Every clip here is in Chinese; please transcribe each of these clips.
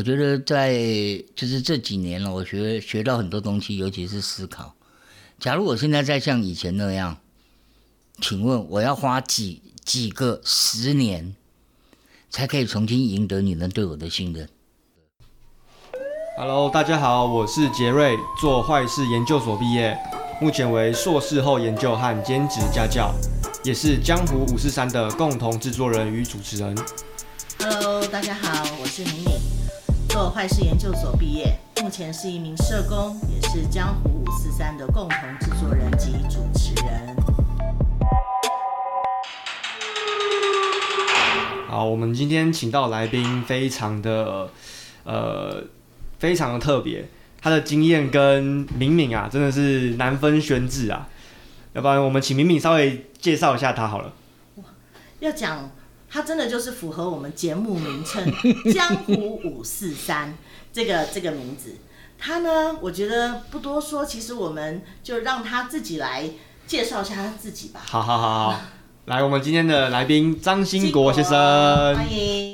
我觉得在就是这几年了，我学学到很多东西，尤其是思考。假如我现在再像以前那样，请问我要花几几个十年，才可以重新赢得你们对我的信任？Hello，大家好，我是杰瑞，做坏事研究所毕业，目前为硕士后研究和兼职家教，也是江湖五四三的共同制作人与主持人。Hello，大家好，我是敏敏。做坏事研究所毕业，目前是一名社工，也是江湖五四三的共同制作人及主持人。好，我们今天请到来宾，非常的呃，非常的特别，他的经验跟敏敏啊，真的是难分轩轾啊。要不然我们请敏敏稍微介绍一下他好了。要讲。他真的就是符合我们节目名称“ 江湖五四三”这个这个名字。他呢，我觉得不多说，其实我们就让他自己来介绍一下他自己吧。好好好好，来，我们今天的来宾张兴国先生，欢迎。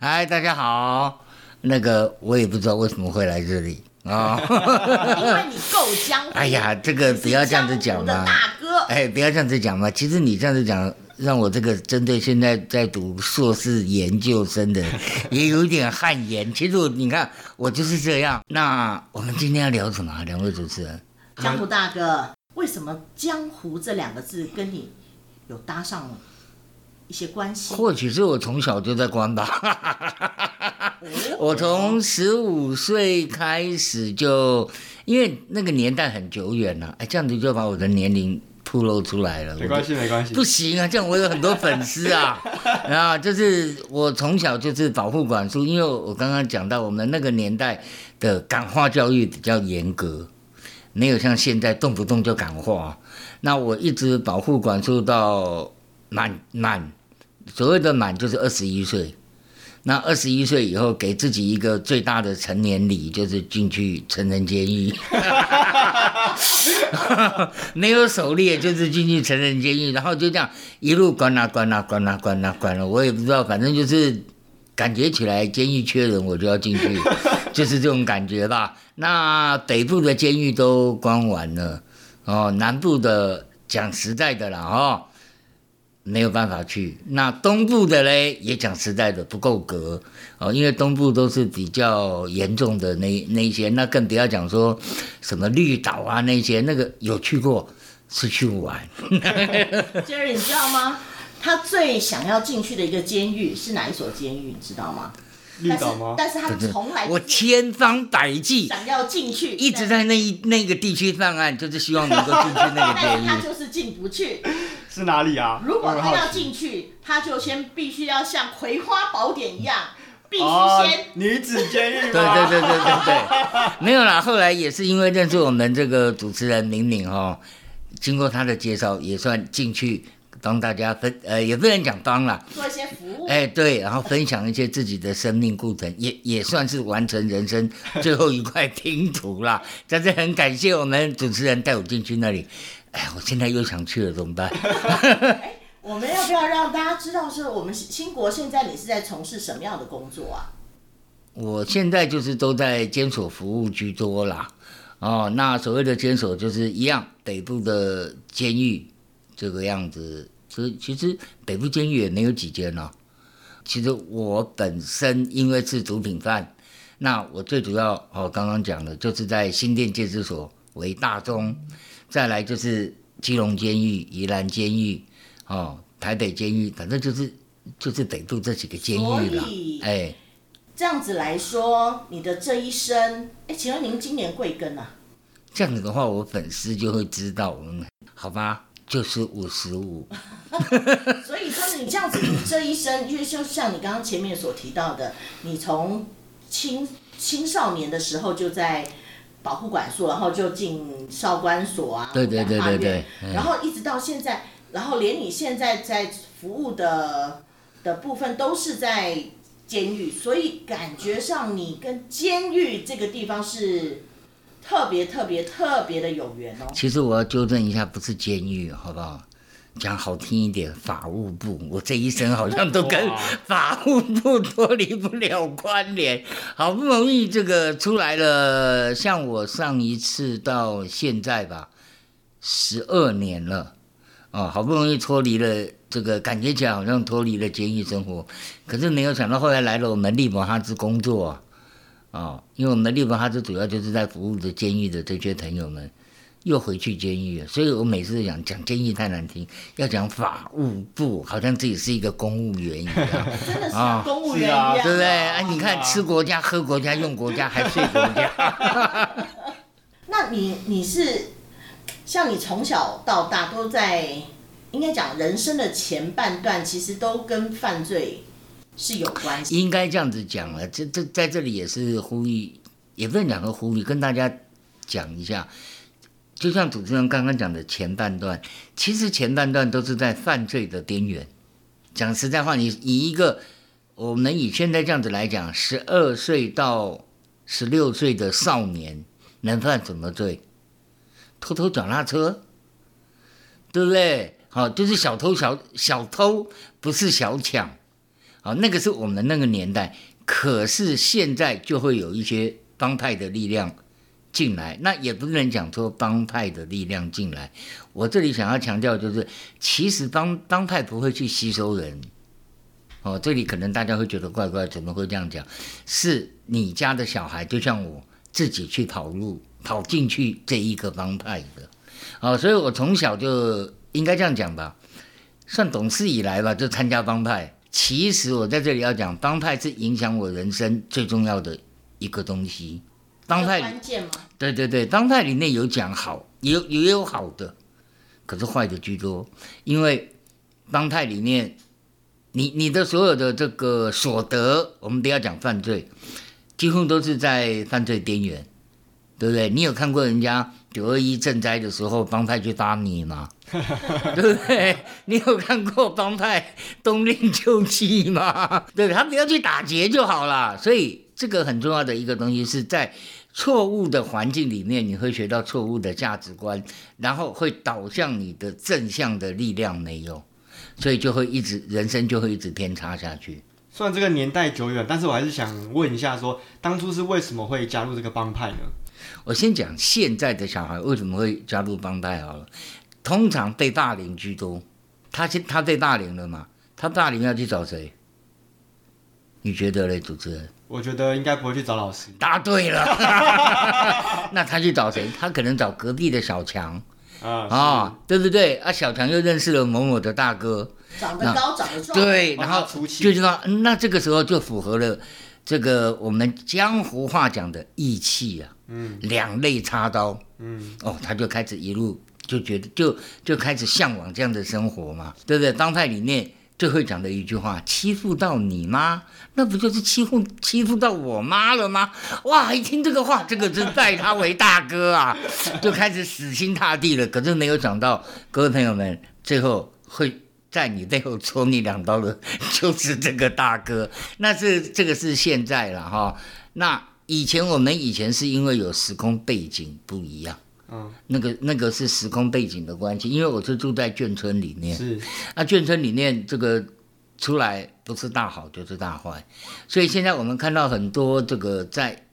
嗨，大家好。那个我也不知道为什么会来这里啊。因为你够江湖。哎呀，这个不要这样子讲嘛。大哥。哎，不要这样子讲嘛。其实你这样子讲。让我这个针对现在在读硕士研究生的，也有一点汗颜。其实我你看，我就是这样。那我们今天要聊什么？两位主持人，江湖大哥，为什么“江湖”这两个字跟你有搭上一些关系？或许是我从小就在关吧。我从十五岁开始就，因为那个年代很久远了，哎，这样子就把我的年龄。暴露出来了，没关系，没关系。不行啊，这样我有很多粉丝啊。然 后就是我从小就是保护管束，因为我刚刚讲到我们那个年代的感化教育比较严格，没有像现在动不动就感化。那我一直保护管束到满满，所谓的满就是二十一岁。那二十一岁以后，给自己一个最大的成年礼，就是进去成人监狱。没有狩猎，就是进去成人监狱，然后就这样一路关啊关啊关啊关啊关了。我也不知道，反正就是感觉起来监狱缺人，我就要进去，就是这种感觉吧。那北部的监狱都关完了，哦，南部的讲实在的啦，哦。没有办法去，那东部的嘞，也讲实在的不够格哦，因为东部都是比较严重的那那些，那更不要讲说什么绿岛啊那些，那个有去过是去玩。Jerry，你知道吗？他最想要进去的一个监狱是哪一所监狱？你知道吗？绿岛吗？但是，但是他从来我千方百计想要进去，一直在那一那个地区上岸，就是希望能够进去那个监狱，他就是进不去。是哪里啊？如果他要进去，他就先必须要像《葵花宝典》一样，必须先、哦、女子监狱。对对对对对对，没有啦。后来也是因为认识我们这个主持人敏敏哦，经过他的介绍，也算进去帮大家分，呃，也不能讲帮啦，做一些服务。哎，对，然后分享一些自己的生命过程，也也算是完成人生最后一块拼图啦。在这很感谢我们主持人带我进去那里。哎，我现在又想去了，怎么办？哎，我们要不要让大家知道，是我们新国现在你是在从事什么样的工作啊？我现在就是都在监所服务居多啦。哦，那所谓的监所就是一样，北部的监狱这个样子。其实其实北部监狱也没有几间呢。其实我本身因为是毒品犯，那我最主要哦，刚刚讲的就是在新店戒治所为大宗。再来就是基隆监狱、宜兰监狱，哦，台北监狱，反正就是就是得住这几个监狱了。哎，这样子来说，你的这一生，哎，请问您今年贵庚啊？这样子的话，我粉丝就会知道，嗯，好吧，就是五十五。所以说，你这样子，你这一生，因为就像你刚刚前面所提到的，你从青青少年的时候就在。保护管束，然后就进少管所啊，对对对对对，然后一直到现在，然后连你现在在服务的的部分都是在监狱，所以感觉上你跟监狱这个地方是特别特别特别的有缘哦。其实我要纠正一下，不是监狱，好不好？讲好听一点，法务部，我这一生好像都跟法务部脱离不了关联。好不容易这个出来了，像我上一次到现在吧，十二年了，哦，好不容易脱离了这个，感觉起来好像脱离了监狱生活，可是没有想到后来来了我们利伯哈兹工作啊，哦，因为我们利伯哈兹主要就是在服务着监狱的这些朋友们。又回去监狱了，所以我每次讲讲监狱太难听，要讲法务部，好像自己是一个公务员一样，真的是公务员一样，对不对？哎，你看吃国家、喝国家、用国家，还睡国家。那你你是像你从小到大都在，应该讲人生的前半段，其实都跟犯罪是有关系。应该这样子讲了，这这在这里也是呼吁，也不能讲个呼吁，跟大家讲一下。就像主持人刚刚讲的前半段，其实前半段都是在犯罪的边缘。讲实在话，你以一个我们以现在这样子来讲，十二岁到十六岁的少年能犯什么罪？偷偷转拉车，对不对？好，就是小偷小小偷，不是小抢。好，那个是我们那个年代。可是现在就会有一些帮派的力量。进来，那也不能讲说帮派的力量进来。我这里想要强调就是，其实帮帮派不会去吸收人。哦，这里可能大家会觉得怪怪，怎么会这样讲？是你家的小孩，就像我自己去跑路，跑进去这一个帮派的。哦，所以我从小就应该这样讲吧，算懂事以来吧，就参加帮派。其实我在这里要讲，帮派是影响我人生最重要的一个东西。帮派关键吗？对对对，帮派里面有讲好，也有也有好的，可是坏的居多。因为帮派里面，你你的所有的这个所得，我们不要讲犯罪，几乎都是在犯罪边缘，对不对？你有看过人家九二一赈灾的时候，帮派去搭你吗？对不对？你有看过帮派冬令救济吗？对，他不要去打劫就好了。所以这个很重要的一个东西是在。错误的环境里面，你会学到错误的价值观，然后会导向你的正向的力量没有，所以就会一直人生就会一直偏差下去。虽然这个年代久远，但是我还是想问一下说，说当初是为什么会加入这个帮派呢？我先讲现在的小孩为什么会加入帮派好了，通常被霸凌居多。他先他被霸凌了嘛？他霸凌要去找谁？你觉得嘞，主持人？我觉得应该不会去找老师。答对了，那他去找谁？他可能找隔壁的小强啊，哦、对不对？啊，小强又认识了某某的大哥，长得高，长得壮，对，然后就知道，那这个时候就符合了这个我们江湖话讲的义气啊，嗯，两肋插刀，嗯，哦，他就开始一路就觉得就就开始向往这样的生活嘛，对不对？当派里面。最会讲的一句话，欺负到你妈，那不就是欺负欺负到我妈了吗？哇！一听这个话，这个真拜他为大哥啊，就开始死心塌地了。可是没有想到，各位朋友们，最后会在你背后戳你两刀的，就是这个大哥。那是这个是现在了哈。那以前我们以前是因为有时空背景不一样。嗯，那个那个是时空背景的关系，因为我是住在眷村里面，是，那眷村里面这个出来不是大好就是大坏，所以现在我们看到很多这个在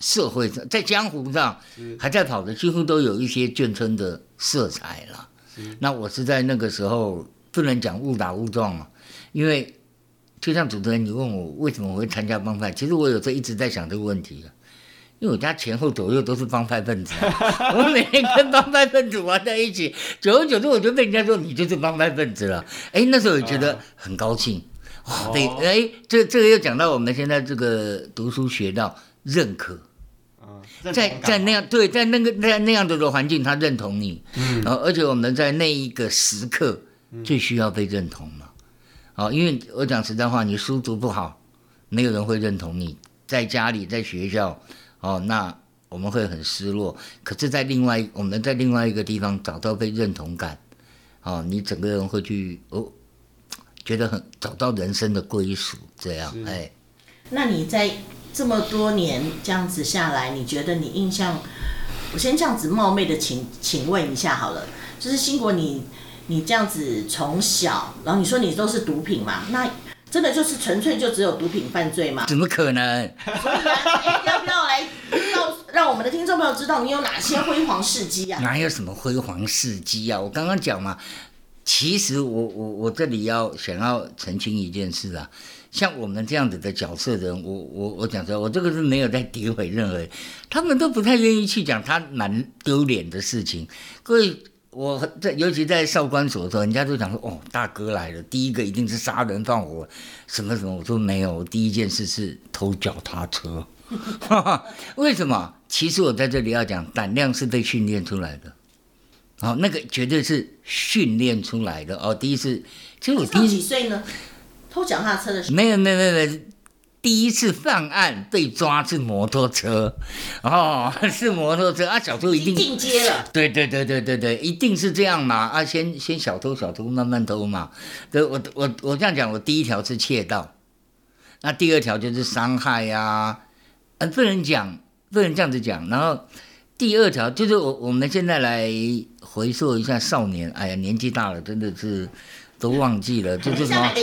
社会上，在江湖上还在跑的，几乎都有一些眷村的色彩了。那我是在那个时候不能讲误打误撞啊，因为就像主持人你问我为什么我会参加帮派，其实我有时候一直在想这个问题。因为我家前后左右都是帮派分子，我每天跟帮派分子玩在一起，久而久之我就被人家说你就是帮派分子了。哎，那时候我觉得很高兴，哇，对，哎，这这个又讲到我们现在这个读书学到认可，在在那样对，在那个在那样的的环境，他认同你，嗯，然后而且我们在那一个时刻最需要被认同嘛，好，因为我讲实在话，你书读不好，没有人会认同你，在家里在学校。哦，那我们会很失落。可是，在另外我们在另外一个地方找到被认同感，哦，你整个人会去哦，觉得很找到人生的归属，这样哎。那你在这么多年这样子下来，你觉得你印象？我先这样子冒昧的请请问一下好了，就是兴国你你这样子从小，然后你说你都是毒品嘛，那真的就是纯粹就只有毒品犯罪吗？怎么可能？所以啊，欸、要不要来告让我们的听众朋友知道你有哪些辉煌事迹啊？哪有什么辉煌事迹啊？我刚刚讲嘛，其实我我我这里要想要澄清一件事啊。像我们这样子的角色人，我我我讲说，我这个是没有在诋毁任何人，他们都不太愿意去讲他蛮丢脸的事情。各位，我在尤其在少管所的时候，人家都讲说，哦，大哥来了，第一个一定是杀人放火，什么什么，我说没有，我第一件事是偷脚踏车。为什么？其实我在这里要讲，胆量是被训练出来的，好，那个绝对是训练出来的哦。第一次，其实我第几岁呢？偷脚踏车的时候，没有没有没有，第一次犯案被抓是摩托车，哦，是摩托车。啊，小偷一定进阶了，对对对对对对，一定是这样嘛。啊，先先小偷小偷慢慢偷嘛，对，我我我这样讲，我第一条是窃盗，那第二条就是伤害呀、啊，呃，不能讲，不能这样子讲，然后第二条就是我我们现在来回溯一下少年，哎呀，年纪大了，真的是。都忘记了，就是什么？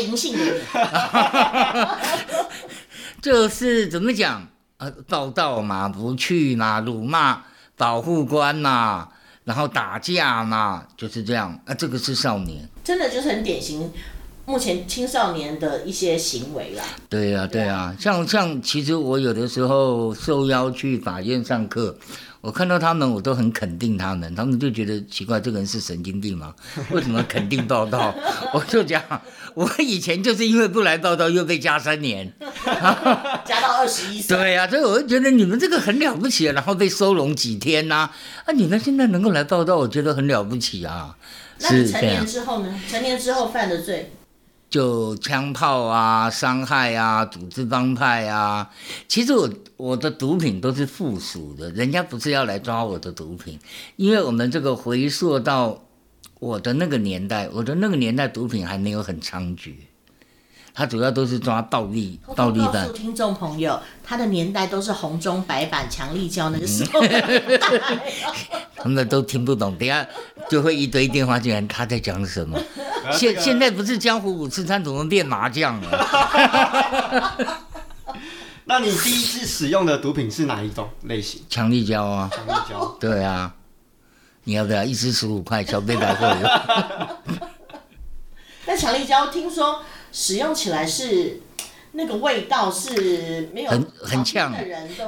就是怎么讲？呃，报道嘛，不去嘛，辱骂保护官嘛，然后打架嘛，就是这样。啊，这个是少年，真的就是很典型，目前青少年的一些行为啦。对呀、啊，对呀、啊，像像其实我有的时候受邀去法院上课。我看到他们，我都很肯定他们，他们就觉得奇怪，这个人是神经病吗？为什么肯定报道？我就讲，我以前就是因为不来报道，又被加三年，加到二十一岁。对呀、啊，所以我就觉得你们这个很了不起啊，然后被收容几天呐、啊，啊，你们现在能够来报道，我觉得很了不起啊。那你成年之后呢？成年之后犯的罪？就枪炮啊，伤害啊，组织帮派啊。其实我我的毒品都是附属的，人家不是要来抓我的毒品，因为我们这个回溯到我的那个年代，我的那个年代毒品还没有很猖獗，他主要都是抓倒立倒立的。听众朋友，他的年代都是红中白板强力胶那个时候，他们都听不懂，等下就会一堆电话进来，他在讲什么？现现在不是江湖五次三，怎么练麻将了？那你第一次使用的毒品是哪一种类型？强力胶啊！强力胶。对啊，你要不要一支十五块？小贝百货有。那强力胶听说使用起来是。那个味道是没有很很呛，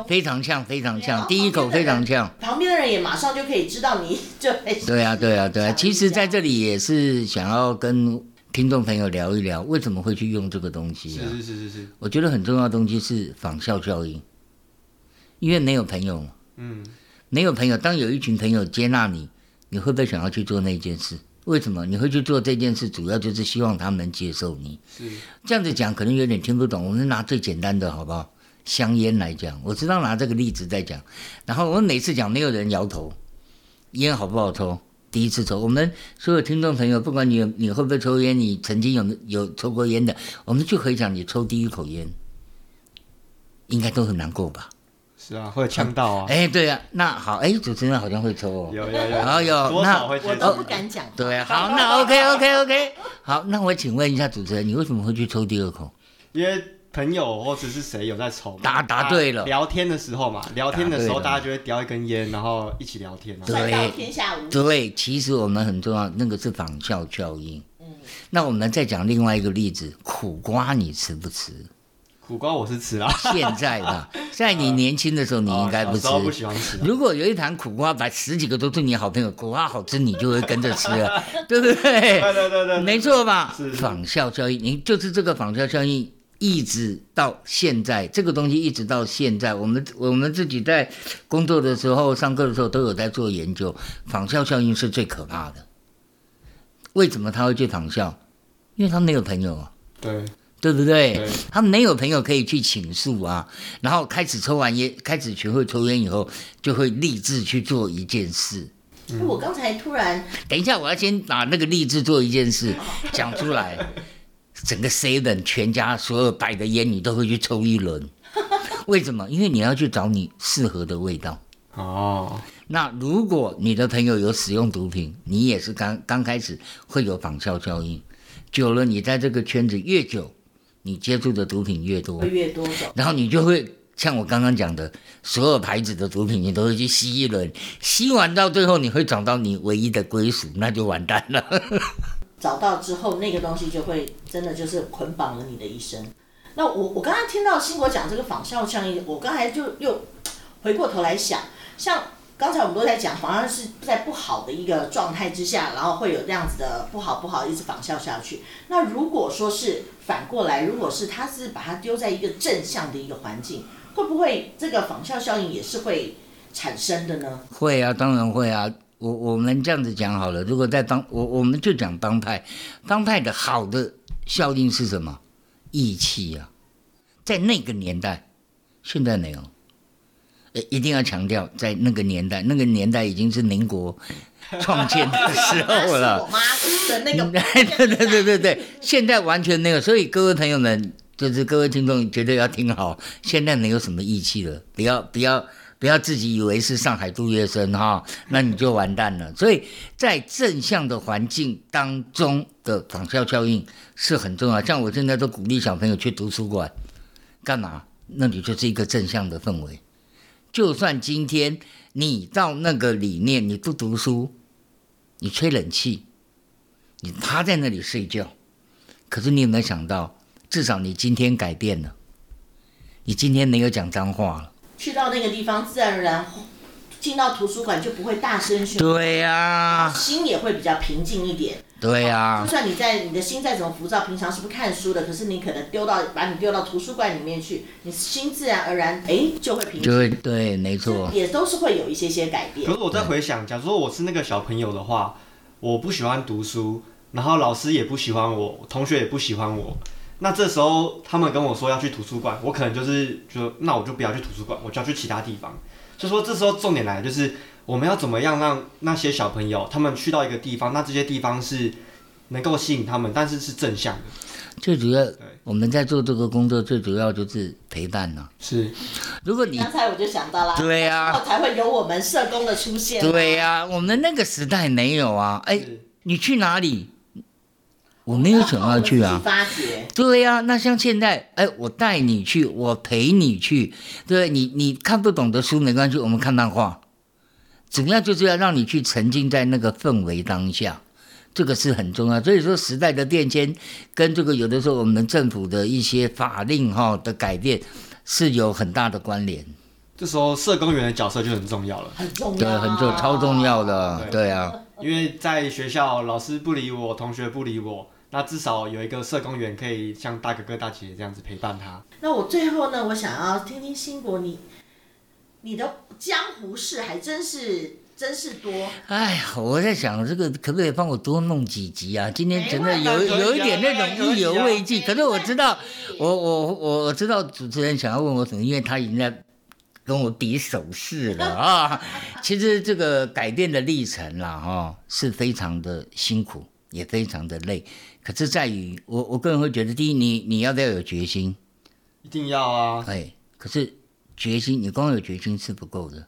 非常呛，非常呛，第一口非常呛。旁边的人也马上就可以知道你就对啊，对啊，对啊。其实在这里也是想要跟听众朋友聊一聊，为什么会去用这个东西啊？是是是是是。我觉得很重要的东西是仿效效应，因为没有朋友，嗯，没有朋友。当有一群朋友接纳你，你会不会想要去做那件事？为什么你会去做这件事？主要就是希望他们能接受你。是这样子讲，可能有点听不懂。我们拿最简单的好不好？香烟来讲，我知道拿这个例子在讲。然后我每次讲，没有人摇头。烟好不好抽？第一次抽，我们所有听众朋友，不管你你会不会抽烟，你曾经有有抽过烟的，我们就可以讲你抽第一口烟，应该都很难过吧？是啊，会呛到啊！哎、欸，对啊，那好，哎、欸，主持人好像会抽哦，有有有，然后有那我都不敢讲。对啊，好，那 OK OK OK，好，那我请问一下主持人，你为什么会去抽第二口？因为朋友或者是谁有在抽，答答对了。聊天的时候嘛，聊天的时候大家就会叼一根烟，然后一起聊天嘛。对，天下无对，其实我们很重要，那个是仿效效应。嗯，那我们再讲另外一个例子，苦瓜你吃不吃？苦瓜我是吃啊，现在吧，在你年轻的时候你应该不吃。不喜欢吃。如果有一盘苦瓜，把十几个都是你好朋友，苦瓜好吃，你就会跟着吃了，对不对？对对对对，没错吧？是仿效效应，你就是这个仿效效应，一直到现在，这个东西一直到现在，我们我们自己在工作的时候、上课的时候都有在做研究，仿效效应是最可怕的。为什么他会去仿效？因为他没有朋友啊。对。对不对？对，他没有朋友可以去倾诉啊，然后开始抽完烟，开始学会抽烟以后，就会立志去做一件事。嗯、我刚才突然，等一下，我要先把那个立志做一件事 讲出来。整个 seven 全家所有摆的烟，你都会去抽一轮。为什么？因为你要去找你适合的味道。哦，那如果你的朋友有使用毒品，你也是刚刚开始会有仿效效应，久了你在这个圈子越久，你接触的毒品越多，会越多种，然后你就会像我刚刚讲的，所有牌子的毒品你都会去吸一轮，吸完到最后你会找到你唯一的归属，那就完蛋了。找到之后，那个东西就会真的就是捆绑了你的一生。那我我刚刚听到新国讲这个仿效效应，我刚才就又回过头来想，像刚才我们都在讲，好像是在不好的一个状态之下，然后会有这样子的不好不好一直仿效下去。那如果说是反过来，如果是他是把它丢在一个正向的一个环境，会不会这个仿效效应也是会产生的呢？会啊，当然会啊。我我们这样子讲好了，如果在当我我们就讲当派，当派的好的效应是什么？义气啊，在那个年代，现在没有。呃，一定要强调，在那个年代，那个年代已经是民国创建的时候了。我妈的那个，对对对对对，现在完全没有。所以各位朋友们，就是各位听众，绝对要听好，现在没有什么义气了，不要不要。不要自己以为是上海杜月笙哈，那你就完蛋了。所以在正向的环境当中的仿效效应是很重要。像我现在都鼓励小朋友去图书馆，干嘛？那里就是一个正向的氛围。就算今天你到那个里面你不读书，你吹冷气，你趴在那里睡觉，可是你有没有想到，至少你今天改变了，你今天没有讲脏话了。去到那个地方，自然而然进到图书馆就不会大声喧哗，对呀、啊，心也会比较平静一点。对呀、啊，就算你在你的心再怎么浮躁，平常是不是看书的？可是你可能丢到把你丢到图书馆里面去，你心自然而然哎就会平静。对对，没错，也都是会有一些些改变。可是我在回想，假如说我是那个小朋友的话，我不喜欢读书，然后老师也不喜欢我，同学也不喜欢我。那这时候他们跟我说要去图书馆，我可能就是就那我就不要去图书馆，我就要去其他地方。就说这时候重点来了，就是我们要怎么样让那些小朋友他们去到一个地方，那这些地方是能够吸引他们，但是是正向的。最主要，我们在做这个工作，最主要就是陪伴呢、啊。是，如果你刚才我就想到了，对呀、啊，才会有我们社工的出现。对呀、啊，我们那个时代没有啊。哎，你去哪里？我没有想要去啊，对呀、啊，那像现在，哎，我带你去，我陪你去，对，你你看不懂的书没关系，我们看漫画，主要就是要让你去沉浸在那个氛围当下，这个是很重要。所以说，时代的变迁跟这个有的时候我们政府的一些法令哈的改变是有很大的关联。这时候，社工员的角色就很重要了，很重要，对，很重，超重要的，对，对啊，因为在学校，老师不理我，同学不理我。那至少有一个社工员可以像大哥哥大姐姐这样子陪伴他。那我最后呢，我想要听听新国你，你的江湖事还真是真是多。哎呀，我在想这个可不可以帮我多弄几集啊？今天真的有有一点那种意犹未尽。可是我知道，我我我我知道主持人想要问我什么，因为他已经在跟我比手势了 啊。其实这个改变的历程啦，哈，是非常的辛苦。也非常的累，可是在于我，我个人会觉得，第一，你你要不要有决心？一定要啊！哎，可是决心，你光有决心是不够的，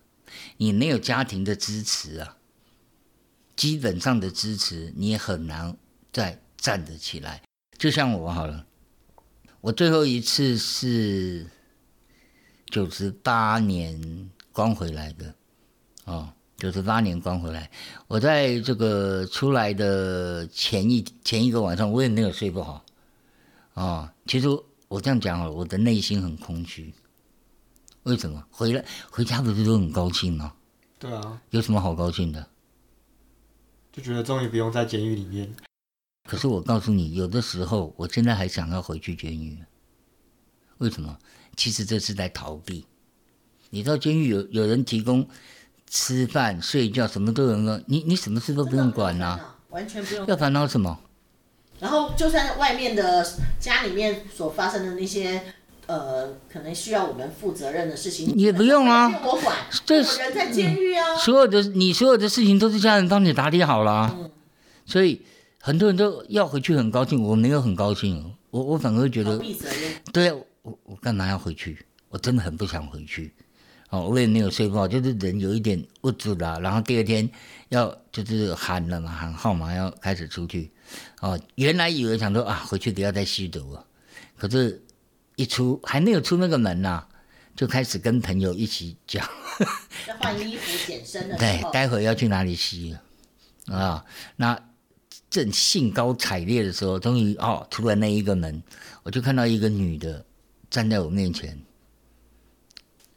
你没有家庭的支持啊，基本上的支持你也很难再站得起来。就像我好了，我最后一次是九十八年刚回来的，哦。九十八年刚回来，我在这个出来的前一前一个晚上，我也没有睡不好，哦，其实我这样讲了，我的内心很空虚。为什么？回来回家不是都很高兴吗？对啊。有什么好高兴的？就觉得终于不用在监狱里面。可是我告诉你，有的时候我现在还想要回去监狱。为什么？其实这是在逃避。你到监狱有有人提供。吃饭、睡觉，什么都有了，你你什么事都不用管呐、啊，完全不用。要烦恼什么？然后，就算外面的家里面所发生的那些，呃，可能需要我们负责任的事情，你也不用啊，我管。这是人在监狱啊，所有的你所有的事情都是家人帮你打理好了、啊嗯，所以很多人都要回去很高兴，我没有很高兴，我我反而觉得，对啊，我我干嘛要回去？我真的很不想回去。哦，我也没有睡不好，就是人有一点物质啦。然后第二天要就是喊了嘛，喊号码要开始出去。哦，原来以为想说啊，回去不要再吸毒了。可是，一出还没有出那个门呐、啊，就开始跟朋友一起讲，要换衣服健身的。对，待会要去哪里吸了啊？那正兴高采烈的时候，终于哦，出了那一个门，我就看到一个女的站在我面前。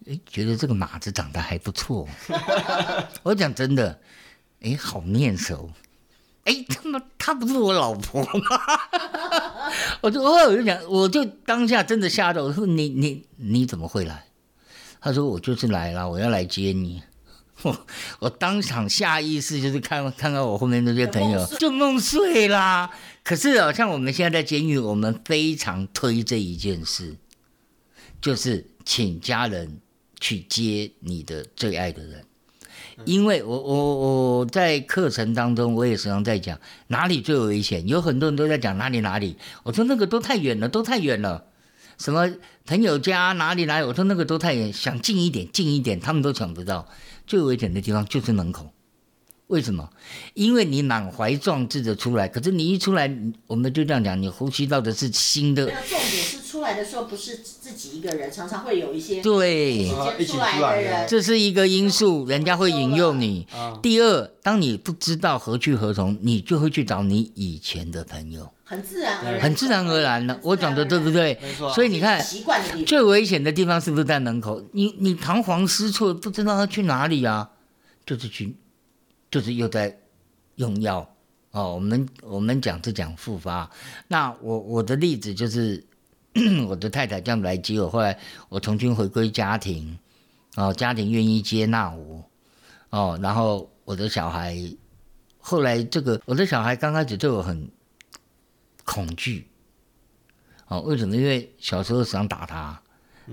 哎，觉得这个马子长得还不错。我讲真的，哎，好面熟。哎，他妈，她不是我老婆吗？我就哦，我就讲，我就当下真的吓到。我说你你你怎么会来？他说我就是来了，我要来接你。我我当场下意识就是看看到我后面那些朋友就梦碎啦。可是啊，像我们现在在监狱，我们非常推这一件事，就是请家人。去接你的最爱的人，因为我我我在课程当中，我也时常在讲哪里最危险。有很多人都在讲哪里哪里，我说那个都太远了，都太远了。什么朋友家哪里哪里，我说那个都太远，想近一点近一点，他们都抢不到。最危险的地方就是门口。为什么？因为你满怀壮志的出来，可是你一出来，我们就这样讲，你呼吸到的是新的。重点是出来的时候不是自己一个人，常常会有一些对一起出来的人，这是一个因素，人家会引诱你。第二，当你不知道何去何从，你就会去找你以前的朋友，很自然而然，很自然而然的。我讲的对不对？没错。所以你看，最危险的地方是不是在门口？你你彷徨失措，不知道要去哪里啊？就是去。就是又在用药哦，我们我们讲是讲复发。那我我的例子就是 我的太太这样来接我，后来我重新回归家庭，哦，家庭愿意接纳我，哦，然后我的小孩后来这个我的小孩刚开始对我很恐惧，哦，为什么？因为小时候想打他，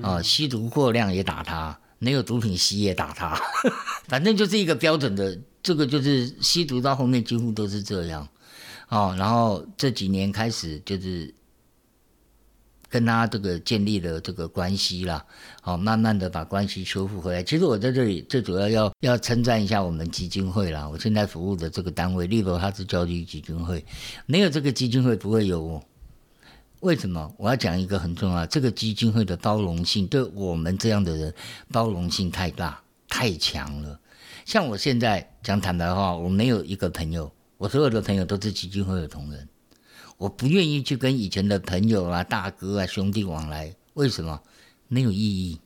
哦，吸毒过量也打他，没有毒品吸也打他，反正就是一个标准的。这个就是吸毒到后面几乎都是这样，哦，然后这几年开始就是跟他这个建立了这个关系啦，哦，慢慢的把关系修复回来。其实我在这里最主要要要称赞一下我们基金会啦，我现在服务的这个单位，例如他是教育基金会，没有这个基金会不会有我。为什么？我要讲一个很重要，这个基金会的包容性对我们这样的人包容性太大太强了。像我现在讲坦白话，我没有一个朋友，我所有的朋友都是基金会的同仁，我不愿意去跟以前的朋友啊、大哥啊、兄弟往来，为什么？没有意义，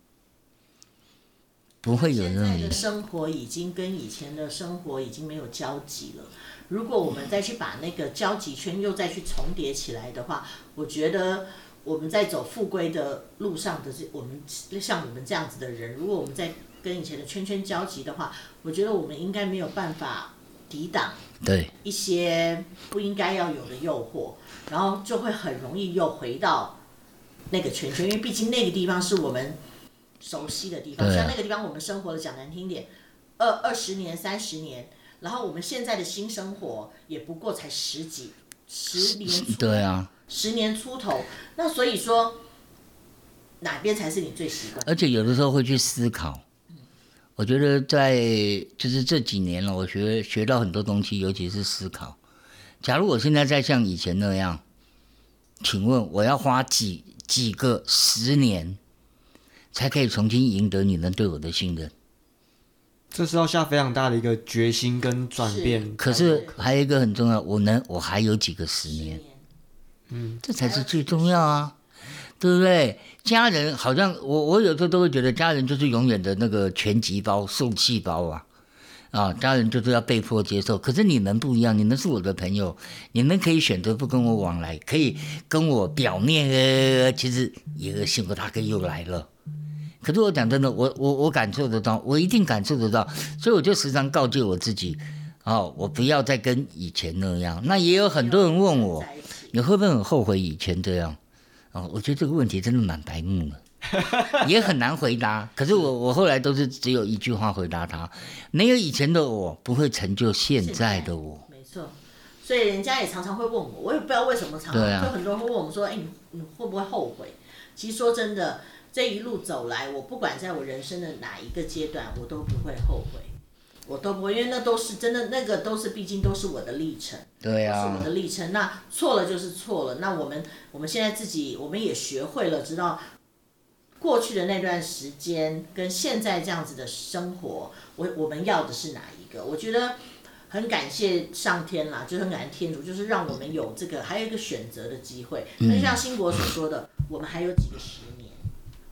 不会有任何。的生活已经跟以前的生活已经没有交集了。如果我们再去把那个交集圈又再去重叠起来的话，我觉得我们在走复归的路上的这我们像我们这样子的人，如果我们在。跟以前的圈圈交集的话，我觉得我们应该没有办法抵挡对一些不应该要有的诱惑，然后就会很容易又回到那个圈圈，因为毕竟那个地方是我们熟悉的地方，像那个地方我们生活的讲难听点，二二十年、三十年，然后我们现在的新生活也不过才十几十年，对啊，十年出头，那所以说哪边才是你最习惯？而且有的时候会去思考。我觉得在就是这几年了，我学学到很多东西，尤其是思考。假如我现在再像以前那样，请问我要花几几个十年，才可以重新赢得你们对我的信任？这是要下非常大的一个决心跟转变。可是还有一个很重要，我能我还有几个十年？嗯，这才是最重要啊。对不对？家人好像我，我有时候都会觉得家人就是永远的那个全集包、受气包啊，啊，家人就是要被迫接受。可是你们不一样，你们是我的朋友，你们可以选择不跟我往来，可以跟我表面呃，其实一个幸福大哥又来了。可是我讲真的，我我我感受得到，我一定感受得到，所以我就时常告诫我自己，哦，我不要再跟以前那样。那也有很多人问我，你会不会很后悔以前这样？哦，我觉得这个问题真的蛮白目的，也很难回答。可是我我后来都是只有一句话回答他：没有以前的我，不会成就现在的我。没错，所以人家也常常会问我，我也不知道为什么常常，就很多人会问我们说：“哎，你你会不会后悔？”其实说真的，这一路走来，我不管在我人生的哪一个阶段，我都不会后悔，我都不会，因为那都是真的，那个都是毕竟都是我的历程，对啊，是我的历程。那错了就是错了，那我们我们现在自己我们也学会了，知道过去的那段时间跟现在这样子的生活，我我们要的是哪一个？我觉得。很感谢上天啦，就很感谢天主，就是让我们有这个还有一个选择的机会。那就像新国所说的，我们还有几个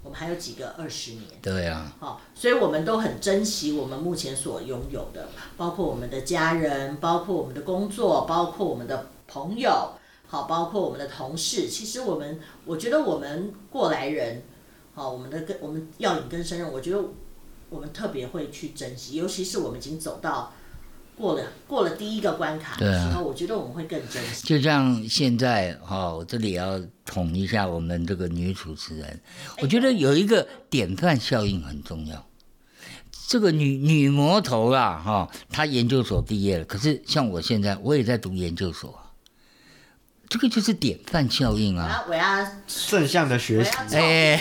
我们还有几个二十年。对啊。好，所以我们都很珍惜我们目前所拥有的，包括我们的家人，包括我们的工作，包括我们的朋友，好，包括我们的同事。其实我们，我觉得我们过来人，好，我们的跟我们要领跟生人，我觉得我们特别会去珍惜，尤其是我们已经走到。过了过了第一个关卡的时候，啊、我觉得我们会更珍惜。就像现在哈、哦，我这里要捅一下我们这个女主持人，我觉得有一个典范效应很重要。这个女女魔头啦哈、哦，她研究所毕业了，可是像我现在我也在读研究所。这个就是典范效应啊！我要我要正向的学习。哎，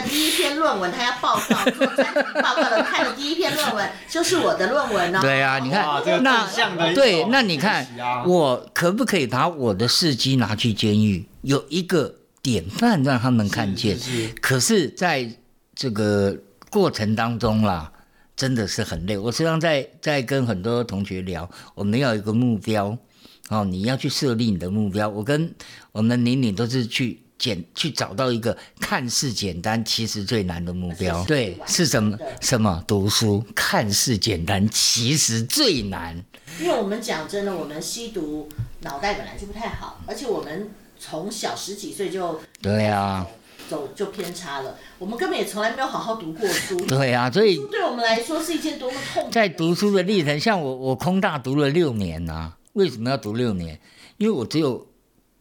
的第一篇论文，他要报告做专题报告的，看的第一篇论文就是我的论文哦。对啊，你看那对，那你看我可不可以把我的事迹拿去监狱，有一个典范让他们看见？是，是，是。可是在这个过程当中啦，真的是很累。我时常在在跟很多同学聊，我们要有一个目标。哦，你要去设立你的目标。我跟我们宁宁都是去简去找到一个看似简单，其实最难的目标。对，是什么？什么？读书。看似简单，其实最难。因为我们讲真的，我们吸毒脑袋本来就不太好，而且我们从小十几岁就对啊，走就偏差了。我们根本也从来没有好好读过书。对啊，所以对我们来说是一件多么痛苦。在读书的历程，像我，我空大读了六年呐、啊。为什么要读六年？因为我只有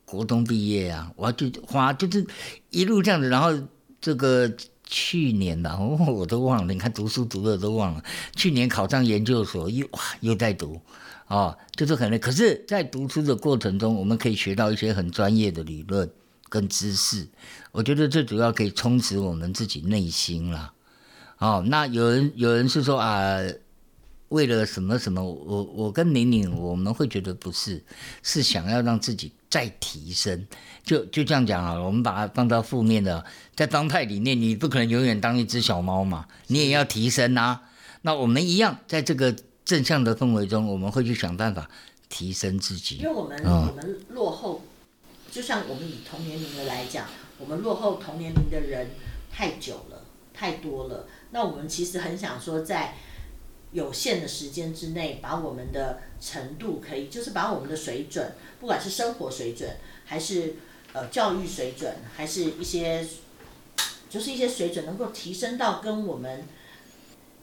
国中毕业啊，我就花就是一路这样子，然后这个去年的我都忘了，你看读书读的都忘了。去年考上研究所又哇又在读，哦，就是很累。可是，在读书的过程中，我们可以学到一些很专业的理论跟知识。我觉得最主要可以充实我们自己内心啦。哦，那有人有人是说啊。为了什么什么，我我跟玲玲我们会觉得不是，是想要让自己再提升，就就这样讲好了。我们把它放到负面的，在当派里面，你不可能永远当一只小猫嘛，你也要提升啊。那我们一样，在这个正向的氛围中，我们会去想办法提升自己。因为我们、嗯、我们落后，就像我们以同年龄的来讲，我们落后同年龄的人太久了，太多了。那我们其实很想说在。有限的时间之内，把我们的程度可以，就是把我们的水准，不管是生活水准，还是呃教育水准，还是一些，就是一些水准，能够提升到跟我们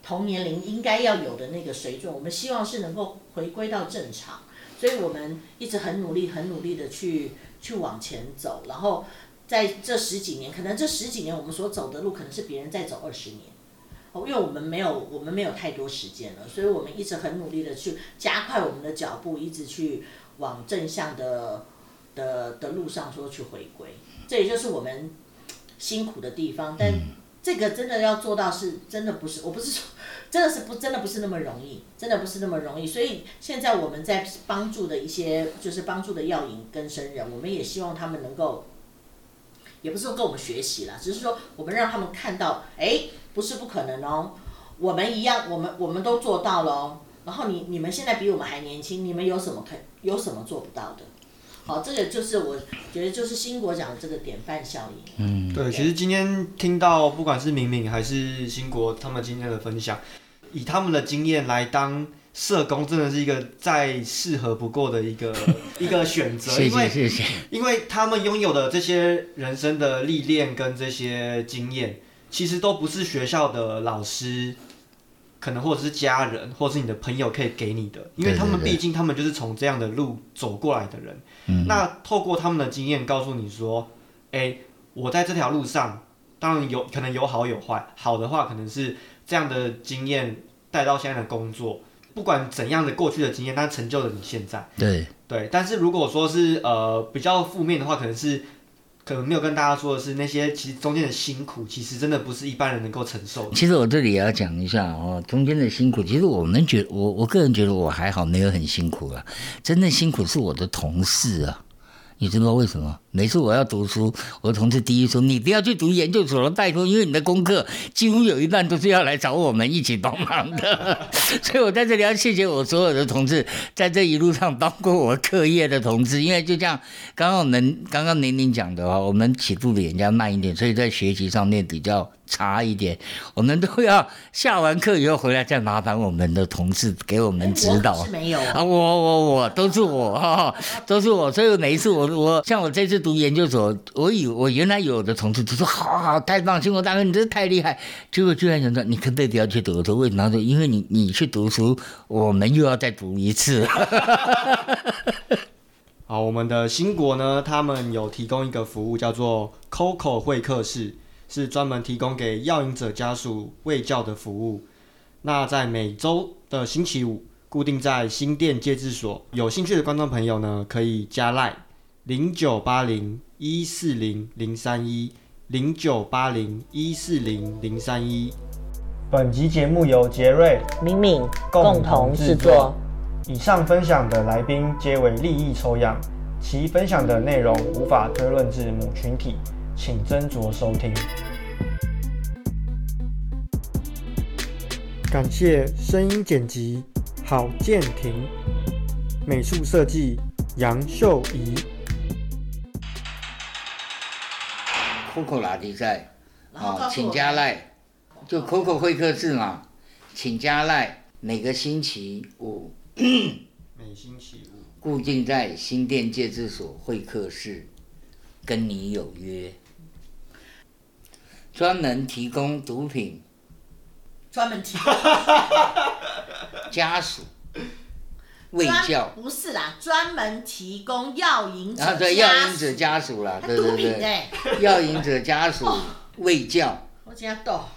同年龄应该要有的那个水准。我们希望是能够回归到正常，所以我们一直很努力、很努力的去去往前走。然后在这十几年，可能这十几年我们所走的路，可能是别人在走二十年。因为我们没有，我们没有太多时间了，所以我们一直很努力的去加快我们的脚步，一直去往正向的的的路上说去回归。这也就是我们辛苦的地方，但这个真的要做到是真的不是，我不是说真的是不真的不是那么容易，真的不是那么容易。所以现在我们在帮助的一些就是帮助的药引跟生人，我们也希望他们能够。也不是说跟我们学习了，只是说我们让他们看到，哎，不是不可能哦，我们一样，我们我们都做到了哦。然后你你们现在比我们还年轻，你们有什么可有什么做不到的？好，这个就是我觉得就是新国讲的这个典范效应。嗯，对，其实今天听到不管是明明还是新国他们今天的分享，以他们的经验来当。社工真的是一个再适合不过的一个 一个选择，因为谢谢因为他们拥有的这些人生的历练跟这些经验，其实都不是学校的老师，可能或者是家人，或者是你的朋友可以给你的，因为他们毕竟他们就是从这样的路走过来的人。那透过他们的经验告诉你说，哎、欸，我在这条路上，当然有可能有好有坏，好的话可能是这样的经验带到现在的工作。不管怎样的过去的经验，它成就了你现在。对对，但是如果说是呃比较负面的话，可能是可能没有跟大家说的是，那些其实中间的辛苦，其实真的不是一般人能够承受。其实我这里也要讲一下哦，中间的辛苦，其实我们觉我我个人觉得我还好，没有很辛苦啊。真正辛苦是我的同事啊。你知道为什么？每次我要读书，我的同事第一说：“你不要去读研究所了，拜托，因为你的功课几乎有一半都是要来找我们一起帮忙的。”所以，我在这里要谢谢我所有的同事，在这一路上帮过我课业的同志。因为就像刚刚我们刚刚宁宁讲的话，我们起步比人家慢一点，所以在学习上面比较差一点。我们都要下完课以后回来再麻烦我们的同事给我们指导。没有啊，我我我都是我哈，都是我。所以每一次我我像我这次读研究所，我以我原来有的同事就说好好太棒，兴国大哥你真是太厉害。结果居然想说你肯定要去读书？为什么？他说因为你你去读书，我们又要再读一次。好，我们的新国呢，他们有提供一个服务叫做 COCO 会客室。是专门提供给药瘾者家属卫教的服务。那在每周的星期五，固定在新店戒治所。有兴趣的观众朋友呢，可以加赖零九八零一四零零三一零九八零一四零零三一。本集节目由杰瑞、敏敏共同制作。以上分享的来宾皆为利益抽样，其分享的内容无法推论至母群体。请斟酌收听。感谢声音剪辑郝建廷，美术设计杨秀仪。Coco 拉迪赛，好，请加赖，就 Coco 会客室嘛，请加赖，每个星期五，每星期五，固定在新店戒治所会客室，跟你有约。专门提供毒品，专门提供。家属卫教，不是啦，专门提供药瘾者，啊对，药瘾者家属啦，对对对，药瘾者家属卫教，我今天到。